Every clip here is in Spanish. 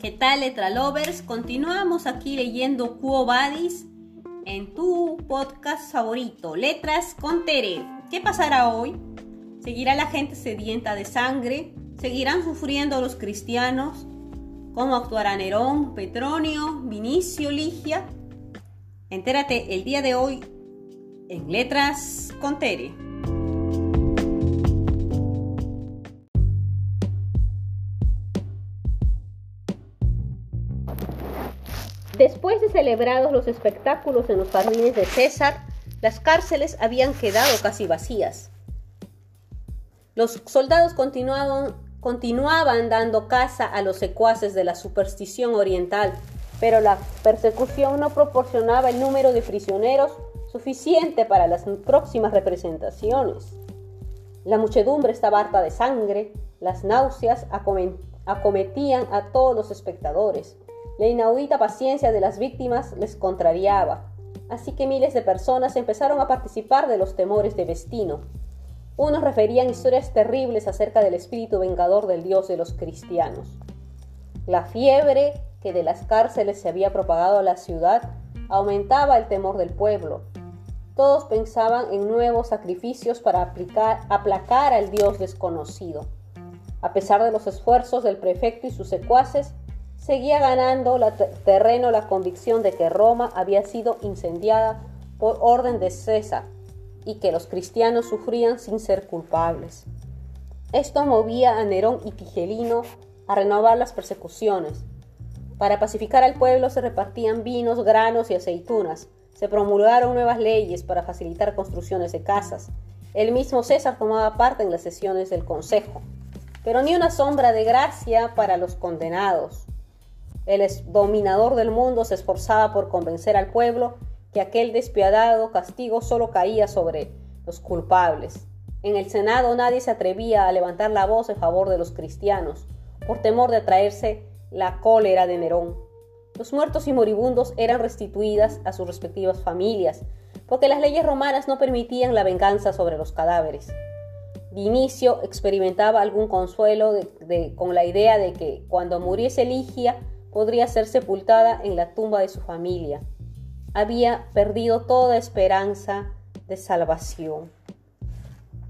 ¿Qué tal, letra lovers? Continuamos aquí leyendo Quo Vadis en tu podcast favorito, Letras con Tere. ¿Qué pasará hoy? ¿Seguirá la gente sedienta de sangre? ¿Seguirán sufriendo los cristianos? ¿Cómo actuará Nerón, Petronio, Vinicio, Ligia? Entérate el día de hoy en Letras con Tere. Después de celebrados los espectáculos en los jardines de César, las cárceles habían quedado casi vacías. Los soldados continuaban, continuaban dando caza a los secuaces de la superstición oriental, pero la persecución no proporcionaba el número de prisioneros suficiente para las próximas representaciones. La muchedumbre estaba harta de sangre, las náuseas acometían a todos los espectadores. La inaudita paciencia de las víctimas les contrariaba, así que miles de personas empezaron a participar de los temores de Vestino. Unos referían historias terribles acerca del espíritu vengador del Dios de los cristianos. La fiebre que de las cárceles se había propagado a la ciudad aumentaba el temor del pueblo. Todos pensaban en nuevos sacrificios para aplacar al Dios desconocido. A pesar de los esfuerzos del prefecto y sus secuaces, seguía ganando terreno la convicción de que Roma había sido incendiada por orden de César y que los cristianos sufrían sin ser culpables. Esto movía a Nerón y Tigelino a renovar las persecuciones. Para pacificar al pueblo se repartían vinos, granos y aceitunas. Se promulgaron nuevas leyes para facilitar construcciones de casas. El mismo César tomaba parte en las sesiones del Consejo. Pero ni una sombra de gracia para los condenados. El dominador del mundo se esforzaba por convencer al pueblo que aquel despiadado castigo solo caía sobre los culpables. En el Senado nadie se atrevía a levantar la voz en favor de los cristianos, por temor de atraerse la cólera de Nerón. Los muertos y moribundos eran restituidas a sus respectivas familias, porque las leyes romanas no permitían la venganza sobre los cadáveres. Vinicio experimentaba algún consuelo con la idea de que cuando muriese Ligia podría ser sepultada en la tumba de su familia. Había perdido toda esperanza de salvación.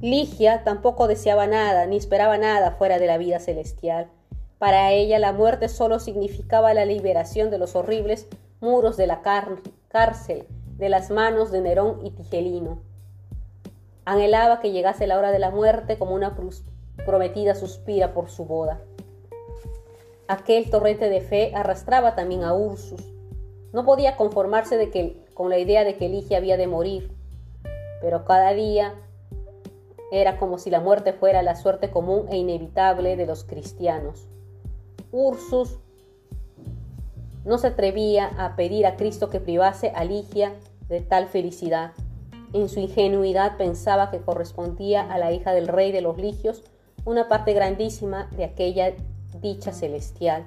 Ligia tampoco deseaba nada ni esperaba nada fuera de la vida celestial. Para ella la muerte solo significaba la liberación de los horribles muros de la cárcel, de las manos de Nerón y Tigelino. Anhelaba que llegase la hora de la muerte como una prometida suspira por su boda. Aquel torrente de fe arrastraba también a Ursus. No podía conformarse con la idea de que Ligia había de morir, pero cada día era como si la muerte fuera la suerte común e inevitable de los cristianos. Ursus no se atrevía a pedir a Cristo que privase a Ligia de tal felicidad. En su ingenuidad pensaba que correspondía a la hija del rey de los ligios una parte grandísima de aquella dicha celestial.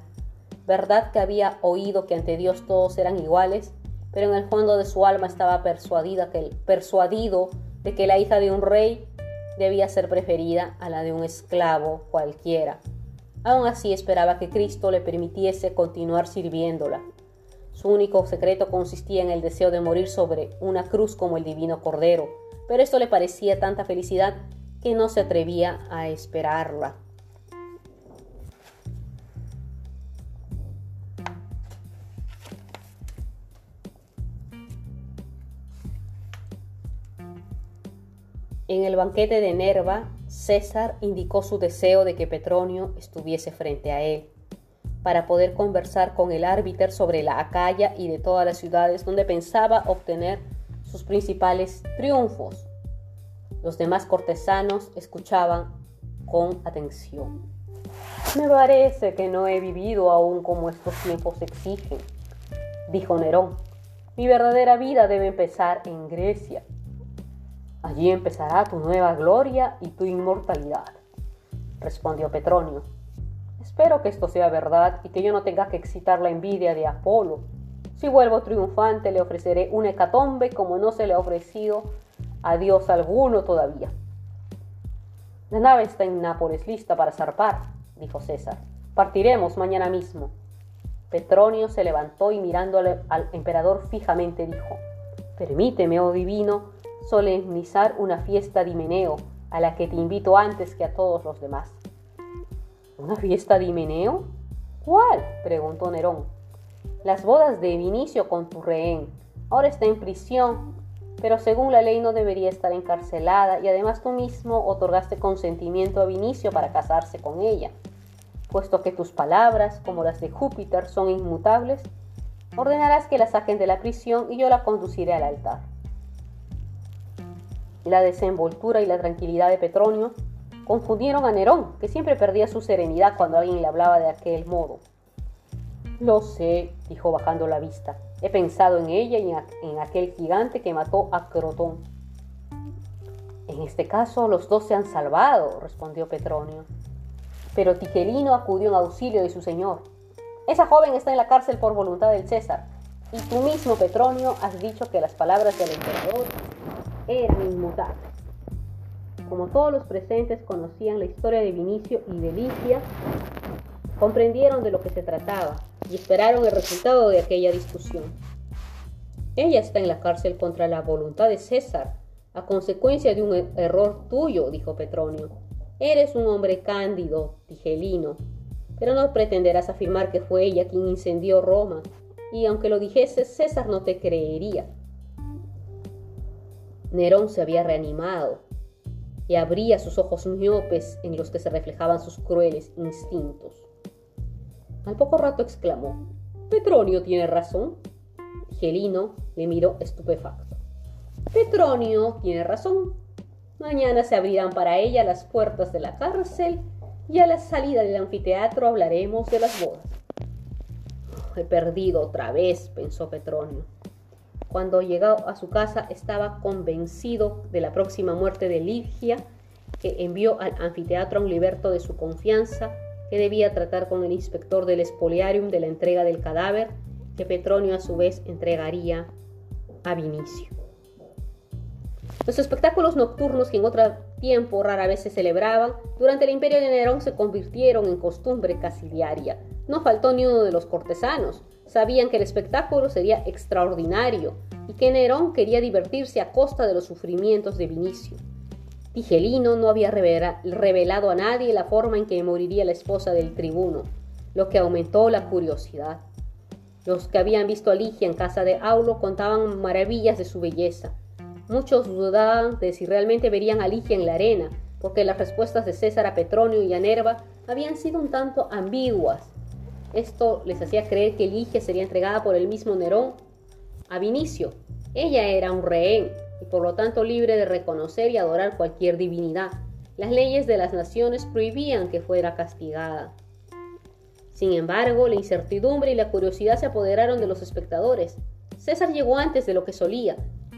Verdad que había oído que ante Dios todos eran iguales, pero en el fondo de su alma estaba persuadida que, persuadido de que la hija de un rey debía ser preferida a la de un esclavo cualquiera. Aún así esperaba que Cristo le permitiese continuar sirviéndola. Su único secreto consistía en el deseo de morir sobre una cruz como el divino Cordero, pero esto le parecía tanta felicidad que no se atrevía a esperarla. En el banquete de Nerva, César indicó su deseo de que Petronio estuviese frente a él, para poder conversar con el árbiter sobre la Acaya y de todas las ciudades donde pensaba obtener sus principales triunfos. Los demás cortesanos escuchaban con atención. Me parece que no he vivido aún como estos tiempos exigen, dijo Nerón. Mi verdadera vida debe empezar en Grecia Allí empezará tu nueva gloria y tu inmortalidad, respondió Petronio. Espero que esto sea verdad y que yo no tenga que excitar la envidia de Apolo. Si vuelvo triunfante le ofreceré un hecatombe como no se le ha ofrecido a Dios alguno todavía. La nave está en Nápoles lista para zarpar, dijo César. Partiremos mañana mismo. Petronio se levantó y mirando al, al emperador fijamente dijo, Permíteme, oh divino, solemnizar una fiesta de Himeneo, a la que te invito antes que a todos los demás. ¿Una fiesta de Himeneo? ¿Cuál? preguntó Nerón. Las bodas de Vinicio con tu rehén. Ahora está en prisión, pero según la ley no debería estar encarcelada y además tú mismo otorgaste consentimiento a Vinicio para casarse con ella. Puesto que tus palabras, como las de Júpiter, son inmutables, ordenarás que la saquen de la prisión y yo la conduciré al altar. La desenvoltura y la tranquilidad de Petronio confundieron a Nerón, que siempre perdía su serenidad cuando alguien le hablaba de aquel modo. Lo sé, dijo bajando la vista. He pensado en ella y en aquel gigante que mató a Crotón. En este caso los dos se han salvado, respondió Petronio. Pero Tigelino acudió en auxilio de su señor. Esa joven está en la cárcel por voluntad del César. Y tú mismo, Petronio, has dicho que las palabras del emperador eran inmutables. Como todos los presentes conocían la historia de Vinicio y de Licia, comprendieron de lo que se trataba y esperaron el resultado de aquella discusión. Ella está en la cárcel contra la voluntad de César, a consecuencia de un er-, error tuyo, dijo Petronio. Eres un hombre cándido, tigelino, pero no pretenderás afirmar que fue ella quien incendió Roma, y aunque lo dijese, César no te creería. Nerón se había reanimado y abría sus ojos miopes en los que se reflejaban sus crueles instintos. Al poco rato exclamó, Petronio tiene razón. Gelino le miró estupefacto. Petronio tiene razón. Mañana se abrirán para ella las puertas de la cárcel y a la salida del anfiteatro hablaremos de las bodas. he perdido otra vez, pensó Petronio. Cuando llegó a su casa estaba convencido de la próxima muerte de Ligia, que envió al anfiteatro a un liberto de su confianza, que debía tratar con el inspector del espoliarium de la entrega del cadáver, que Petronio a su vez entregaría a Vinicio. Los espectáculos nocturnos que en otro tiempo rara vez se celebraban, durante el imperio de Nerón se convirtieron en costumbre casi diaria. No faltó ni uno de los cortesanos, Sabían que el espectáculo sería extraordinario y que Nerón quería divertirse a costa de los sufrimientos de Vinicio. Tigelino no había revelado a nadie la forma en que moriría la esposa del tribuno, lo que aumentó la curiosidad. Los que habían visto a Ligia en casa de Aulo contaban maravillas de su belleza. Muchos dudaban de si realmente verían a Ligia en la arena, porque las respuestas de César a Petronio y a Nerva habían sido un tanto ambiguas esto les hacía creer que Ligia sería entregada por el mismo Nerón a Vinicio. Ella era un rehén y por lo tanto libre de reconocer y adorar cualquier divinidad. Las leyes de las naciones prohibían que fuera castigada. Sin embargo, la incertidumbre y la curiosidad se apoderaron de los espectadores. César llegó antes de lo que solía,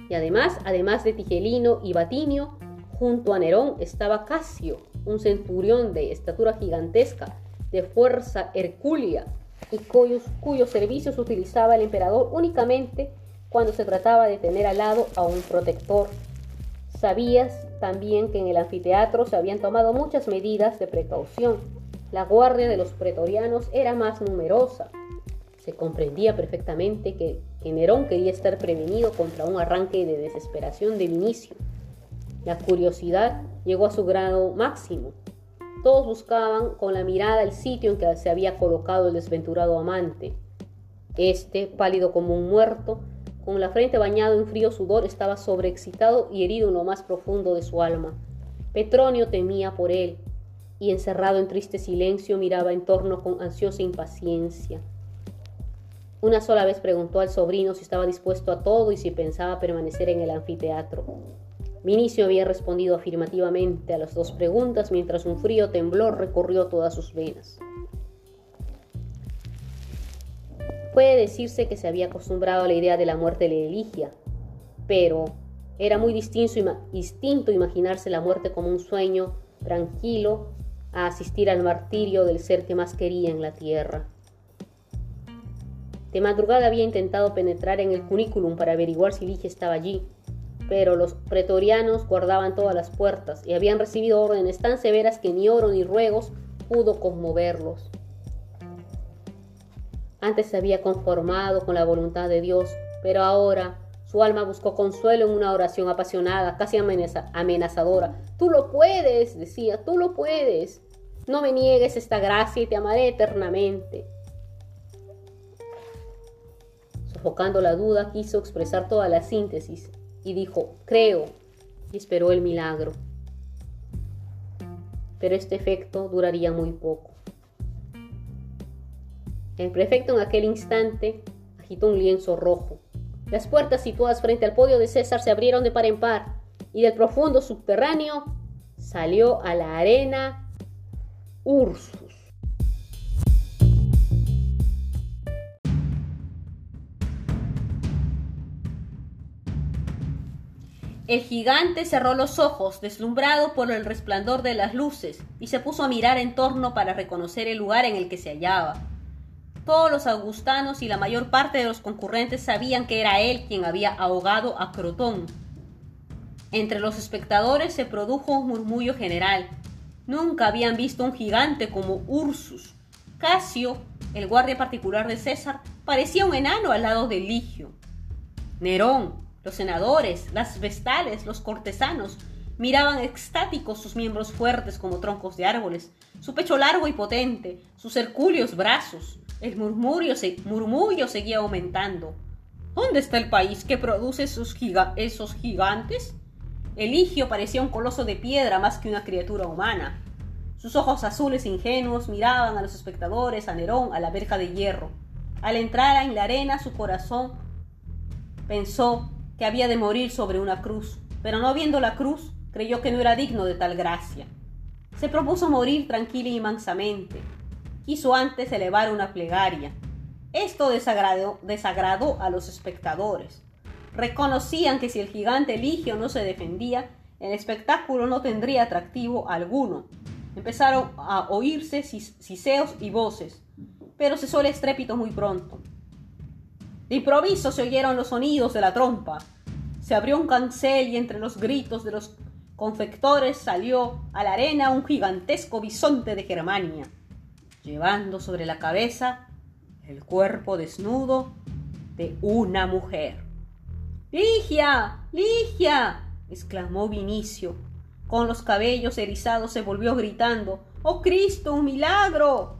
y además, además de Tigelino y Batinio, junto a Nerón estaba Casio, un centurión de estatura gigantesca, de fuerza hercúlea y cuyos, cuyos servicios utilizaba el emperador únicamente cuando se trataba de tener al lado a un protector. Sabías también que en el anfiteatro se habían tomado muchas medidas de precaución. La guardia de los pretorianos era más numerosa. Se comprendía perfectamente que, que Nerón quería estar prevenido contra un arranque de desesperación de Vinicio. La curiosidad llegó a su grado máximo. Todos buscaban con la mirada el sitio en que se había colocado el desventurado amante. Este, pálido como un muerto, con la frente bañado en frío sudor, estaba sobreexcitado y herido en lo más profundo de su alma. Petronio temía por él, y encerrado en triste silencio miraba en torno con ansiosa impaciencia. Una sola vez preguntó al sobrino si estaba dispuesto a todo y si pensaba permanecer en el anfiteatro. Vinicio había respondido afirmativamente a las dos preguntas mientras un frío temblor recorrió todas sus venas. Puede decirse que se había acostumbrado a la idea de la muerte de Eligia, pero era muy distinto, imaginarse la muerte como un sueño tranquilo a asistir al martirio del ser que más quería en la tierra. De madrugada había intentado penetrar en el cunículum para averiguar si Ligia estaba allí, pero los pretorianos guardaban todas las puertas y habían recibido órdenes tan severas que ni oro ni ruegos pudo conmoverlos. Antes se había conformado con la voluntad de Dios, pero ahora su alma buscó consuelo en una oración apasionada, casi amenazadora. Tú lo puedes, decía, tú lo puedes. No me niegues esta gracia y te amaré eternamente. Sofocando la duda, quiso expresar toda la síntesis y dijo, creo, y esperó el milagro. Pero este efecto duraría muy poco. El prefecto en aquel instante agitó un lienzo rojo. Las puertas situadas frente al podio de César se abrieron de par en par y del profundo subterráneo salió a la arena Ursus. El gigante cerró los ojos, deslumbrado por el resplandor de las luces, y se puso a mirar en torno para reconocer el lugar en el que se hallaba. Todos los augustanos y la mayor parte de los concurrentes sabían que era él quien había ahogado a Crotón. Entre los espectadores se produjo un murmullo general. Nunca habían visto un gigante como Ursus. Casio, el guardia particular de César, parecía un enano al lado de Ligio. Nerón, los senadores, las vestales, los cortesanos miraban extáticos sus miembros fuertes como troncos de árboles, su pecho largo y potente, sus hercúleos brazos. El murmullo, seguía aumentando. ¿Dónde está el país que produce esos, esos gigantes? Eligio parecía un coloso de piedra más que una criatura humana. Sus ojos azules ingenuos miraban a los espectadores, a Nerón, a la verja de hierro. Al entrar en la arena, su corazón pensó que había de morir sobre una cruz, pero no viendo la cruz, creyó que no era digno de tal gracia. Se propuso morir tranquila y mansamente. Quiso antes elevar una plegaria. Esto desagradó, desagradó a los espectadores. Reconocían que si el gigante Eligio no se defendía, el espectáculo no tendría atractivo alguno. Empezaron a oírse siseos y voces, pero cesó el estrépito muy pronto. De improviso se oyeron los sonidos de la trompa. Se abrió un cancel y entre los gritos de los confectores salió a la arena un gigantesco bisonte de Germania, llevando sobre la cabeza el cuerpo desnudo de una mujer. Ligia, Ligia, exclamó Vinicio. Con los cabellos erizados se volvió gritando, ¡Oh Cristo, un milagro!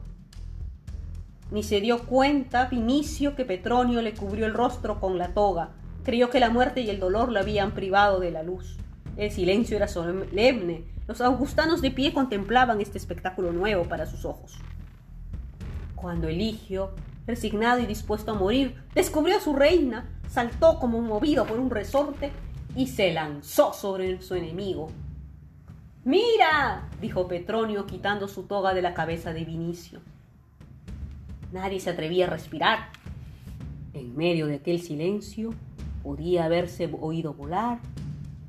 Ni se dio cuenta Vinicio que Petronio le cubrió el rostro con la toga. Creyó que la muerte y el dolor lo habían privado de la luz. El silencio era solemne. Los augustanos de pie contemplaban este espectáculo nuevo para sus ojos. Cuando Eligio, resignado y dispuesto a morir, descubrió a su reina, saltó como movido por un resorte y se lanzó sobre su enemigo. ¡Mira! dijo Petronio quitando su toga de la cabeza de Vinicio. Nadie se atrevía a respirar. En medio de aquel silencio podía haberse oído volar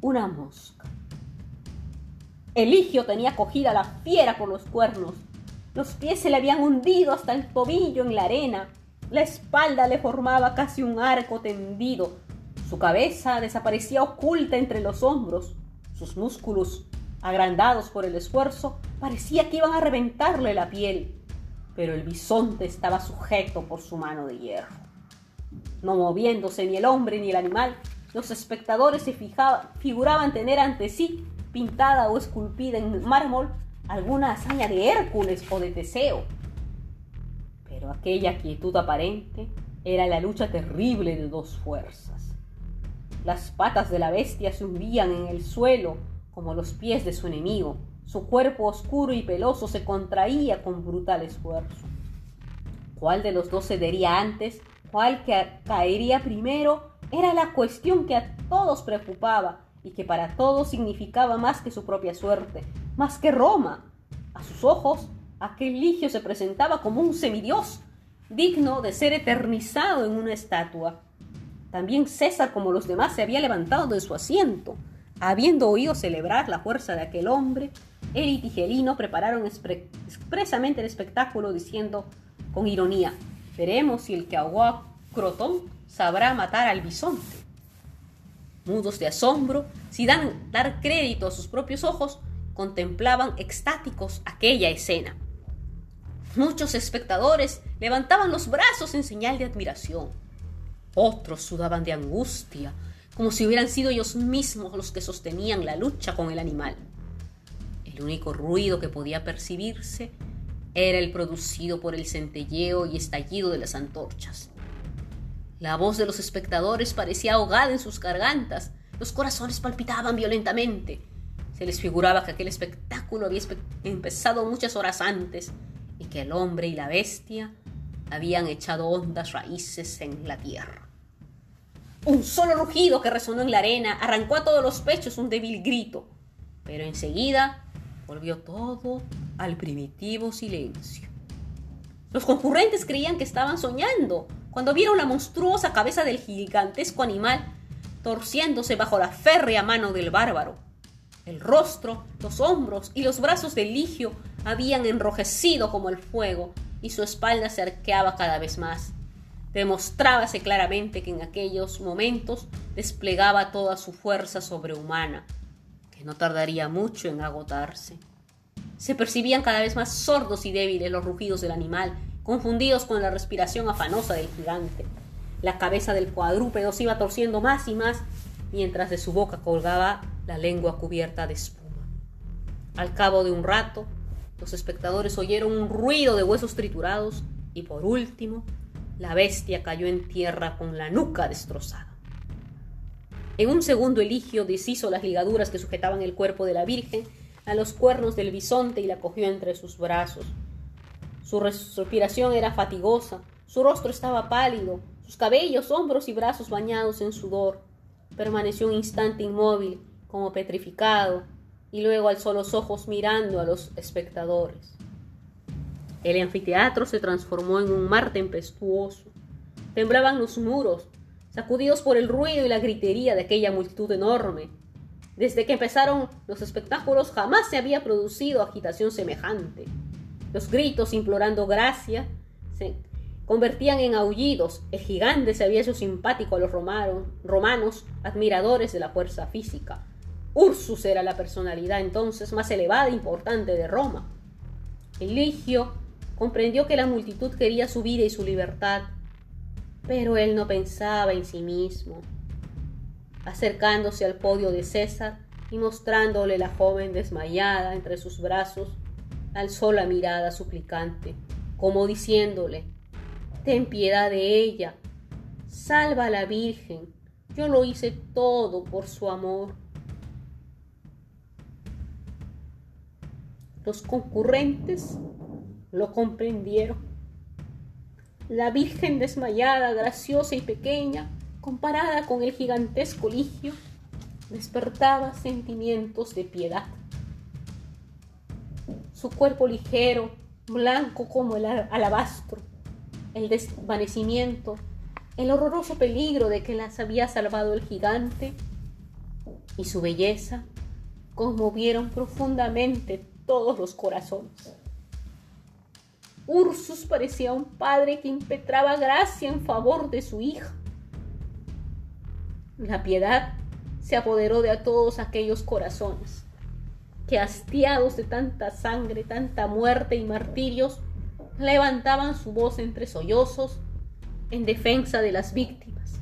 una mosca. Eligio tenía cogida la fiera por los cuernos. Los pies se le habían hundido hasta el tobillo en la arena. La espalda le formaba casi un arco tendido. Su cabeza desaparecía oculta entre los hombros. Sus músculos, agrandados por el esfuerzo, parecía que iban a reventarle la piel pero el bisonte estaba sujeto por su mano de hierro. No moviéndose ni el hombre ni el animal, los espectadores se figuraban tener ante sí, pintada o esculpida en mármol, alguna hazaña de Hércules o de Teseo. Pero aquella quietud aparente era la lucha terrible de dos fuerzas. Las patas de la bestia se hundían en el suelo como los pies de su enemigo, su cuerpo oscuro y peloso se contraía con brutal esfuerzo. ¿Cuál de los dos cedería antes? ¿Cuál que caería primero? Era la cuestión que a todos preocupaba y que para todos significaba más que su propia suerte, más que Roma. A sus ojos, aquel ligio se presentaba como un semidios, digno de ser eternizado en una estatua. También César, como los demás, se había levantado de su asiento, habiendo oído celebrar la fuerza de aquel hombre él y Tigelino prepararon expresamente el espectáculo diciendo con ironía, veremos si el que ahogó a Crotón sabrá matar al bisonte. Mudos de asombro, sin dar crédito a sus propios ojos, contemplaban extáticos aquella escena. Muchos espectadores levantaban los brazos en señal de admiración. Otros sudaban de angustia, como si hubieran sido ellos mismos los que sostenían la lucha con el animal. El único ruido que podía percibirse era el producido por el centelleo y estallido de las antorchas. La voz de los espectadores parecía ahogada en sus gargantas, los corazones palpitaban violentamente. Se les figuraba que aquel espectáculo había empezado muchas horas antes y que el hombre y la bestia habían echado hondas raíces en la tierra. Un solo rugido que resonó en la arena arrancó a todos los pechos un débil grito, pero enseguida volvió todo al primitivo silencio. Los concurrentes creían que estaban soñando cuando vieron la monstruosa cabeza del gigantesco animal torciéndose bajo la férrea mano del bárbaro. El rostro, los hombros y los brazos del ligio habían enrojecido como el fuego y su espalda se arqueaba cada vez más. Demostrábase claramente que en aquellos momentos desplegaba toda su fuerza sobrehumana, que no tardaría mucho en agotarse. Se percibían cada vez más sordos y débiles los rugidos del animal, confundidos con la respiración afanosa del gigante. La cabeza del cuadrúpedo se iba torciendo más y más, mientras de su boca colgaba la lengua cubierta de espuma. Al cabo de un rato, los espectadores oyeron un ruido de huesos triturados y por último, la bestia cayó en tierra con la nuca destrozada. En un segundo Eligio deshizo las ligaduras que sujetaban el cuerpo de la Virgen a los cuernos del bisonte y la cogió entre sus brazos. Su respiración era fatigosa, su rostro estaba pálido, sus cabellos, hombros y brazos bañados en sudor. Permaneció un instante inmóvil, como petrificado, y luego alzó los ojos mirando a los espectadores. El anfiteatro se transformó en un mar tempestuoso. Temblaban los muros, sacudidos por el ruido y la gritería de aquella multitud enorme. Desde que empezaron los espectáculos jamás se había producido agitación semejante. Los gritos implorando gracia se convertían en aullidos. El gigante se había hecho simpático a los romanos, admiradores de la fuerza física. Ursus era la personalidad entonces más elevada e importante de Roma. Eligio comprendió que la multitud quería su vida y su libertad, pero él no pensaba en sí mismo acercándose al podio de César y mostrándole la joven desmayada entre sus brazos, alzó la mirada suplicante, como diciéndole, Ten piedad de ella, salva a la Virgen, yo lo hice todo por su amor. Los concurrentes lo comprendieron. La Virgen desmayada, graciosa y pequeña, comparada con el gigantesco ligio, despertaba sentimientos de piedad. Su cuerpo ligero, blanco como el alabastro, el desvanecimiento, el horroroso peligro de que las había salvado el gigante y su belleza conmovieron profundamente todos los corazones. Ursus parecía un padre que impetraba gracia en favor de su hija la piedad se apoderó de a todos aquellos corazones que, hastiados de tanta sangre, tanta muerte y martirios, levantaban su voz entre sollozos en defensa de las víctimas.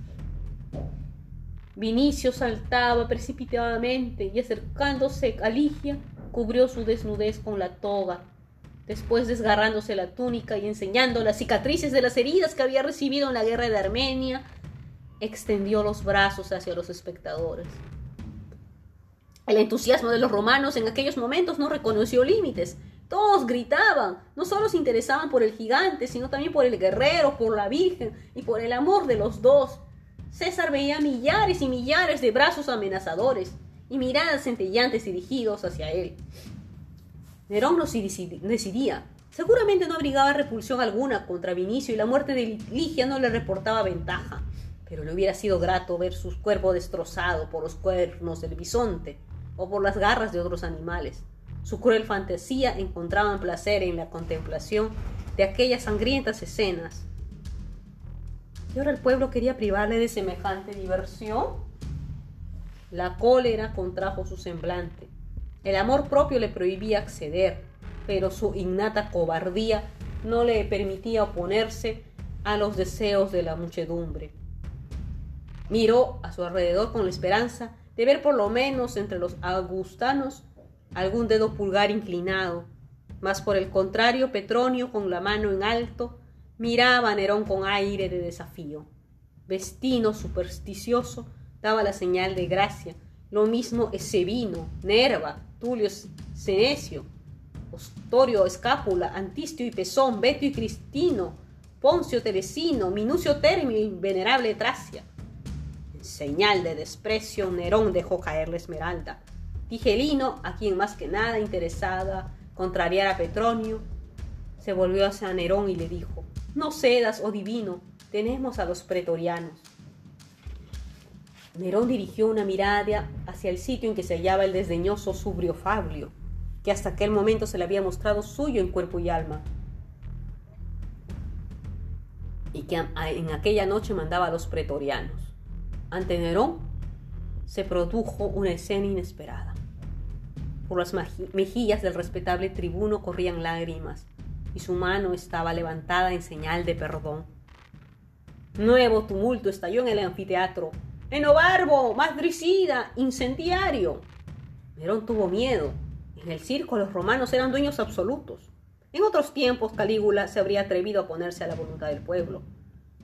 Vinicio saltaba precipitadamente y acercándose a Ligia, cubrió su desnudez con la toga. Después desgarrándose la túnica y enseñando las cicatrices de las heridas que había recibido en la guerra de Armenia, extendió los brazos hacia los espectadores. El entusiasmo de los romanos en aquellos momentos no reconoció límites. Todos gritaban, no solo se interesaban por el gigante, sino también por el guerrero, por la Virgen y por el amor de los dos. César veía millares y millares de brazos amenazadores y miradas centellantes dirigidos hacia él. Nerón no decidía. Seguramente no abrigaba repulsión alguna contra Vinicio y la muerte de Ligia no le reportaba ventaja pero le hubiera sido grato ver su cuerpo destrozado por los cuernos del bisonte o por las garras de otros animales. Su cruel fantasía encontraba placer en la contemplación de aquellas sangrientas escenas. ¿Y ahora el pueblo quería privarle de semejante diversión? La cólera contrajo su semblante. El amor propio le prohibía acceder, pero su innata cobardía no le permitía oponerse a los deseos de la muchedumbre. Miró a su alrededor con la esperanza de ver por lo menos entre los augustanos algún dedo pulgar inclinado, mas por el contrario Petronio con la mano en alto miraba a Nerón con aire de desafío. Vestino supersticioso daba la señal de gracia, lo mismo Esebino, Nerva, Tulio Senecio, Ostorio Escápula, Antistio y Pesón, Beto y Cristino, Poncio Teresino, Minucio Termio y Venerable Tracia. En señal de desprecio, Nerón dejó caer la esmeralda. Tigelino, a quien más que nada interesada contrariar a Petronio, se volvió hacia Nerón y le dijo, no cedas, oh divino, tenemos a los pretorianos. Nerón dirigió una mirada hacia el sitio en que se hallaba el desdeñoso Subrio Fablio, que hasta aquel momento se le había mostrado suyo en cuerpo y alma, y que en aquella noche mandaba a los pretorianos. Ante Nerón se produjo una escena inesperada. Por las mejillas del respetable tribuno corrían lágrimas, y su mano estaba levantada en señal de perdón. Nuevo tumulto estalló en el anfiteatro, enobarbo, madricida, incendiario. Nerón tuvo miedo. En el circo los romanos eran dueños absolutos. En otros tiempos Calígula se habría atrevido a ponerse a la voluntad del pueblo,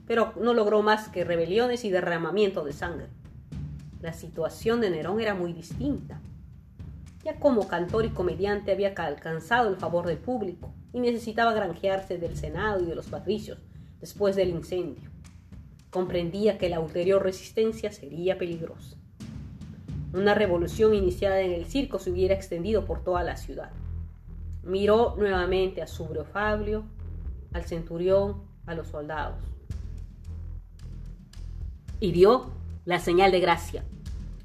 pero no logró más que rebeliones y derramamiento de sangre. La situación de Nerón era muy distinta. Ya como cantor y comediante había alcanzado el favor del público y necesitaba granjearse del Senado y de los patricios después del incendio comprendía que la ulterior resistencia sería peligrosa. Una revolución iniciada en el circo se hubiera extendido por toda la ciudad. Miró nuevamente a Subrio Fabio, al centurión, a los soldados. Y dio la señal de gracia.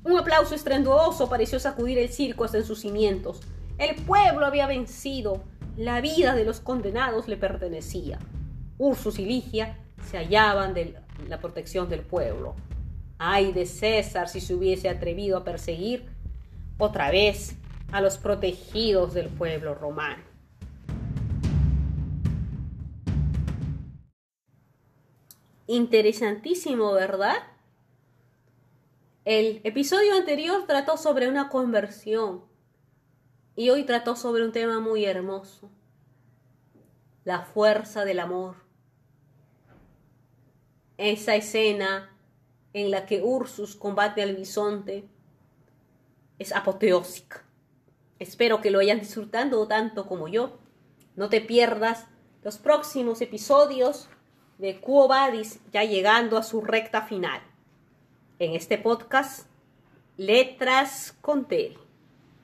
Un aplauso estruendoso pareció sacudir el circo hasta en sus cimientos. El pueblo había vencido. La vida de los condenados le pertenecía. Ursus y Ligia se hallaban del la protección del pueblo. Ay de César si se hubiese atrevido a perseguir otra vez a los protegidos del pueblo romano. Interesantísimo, ¿verdad? El episodio anterior trató sobre una conversión y hoy trató sobre un tema muy hermoso, la fuerza del amor esa escena en la que Ursus combate al bisonte es apoteósica. Espero que lo hayan disfrutado tanto como yo. No te pierdas los próximos episodios de Quo Vadis ya llegando a su recta final. En este podcast, Letras con Terry.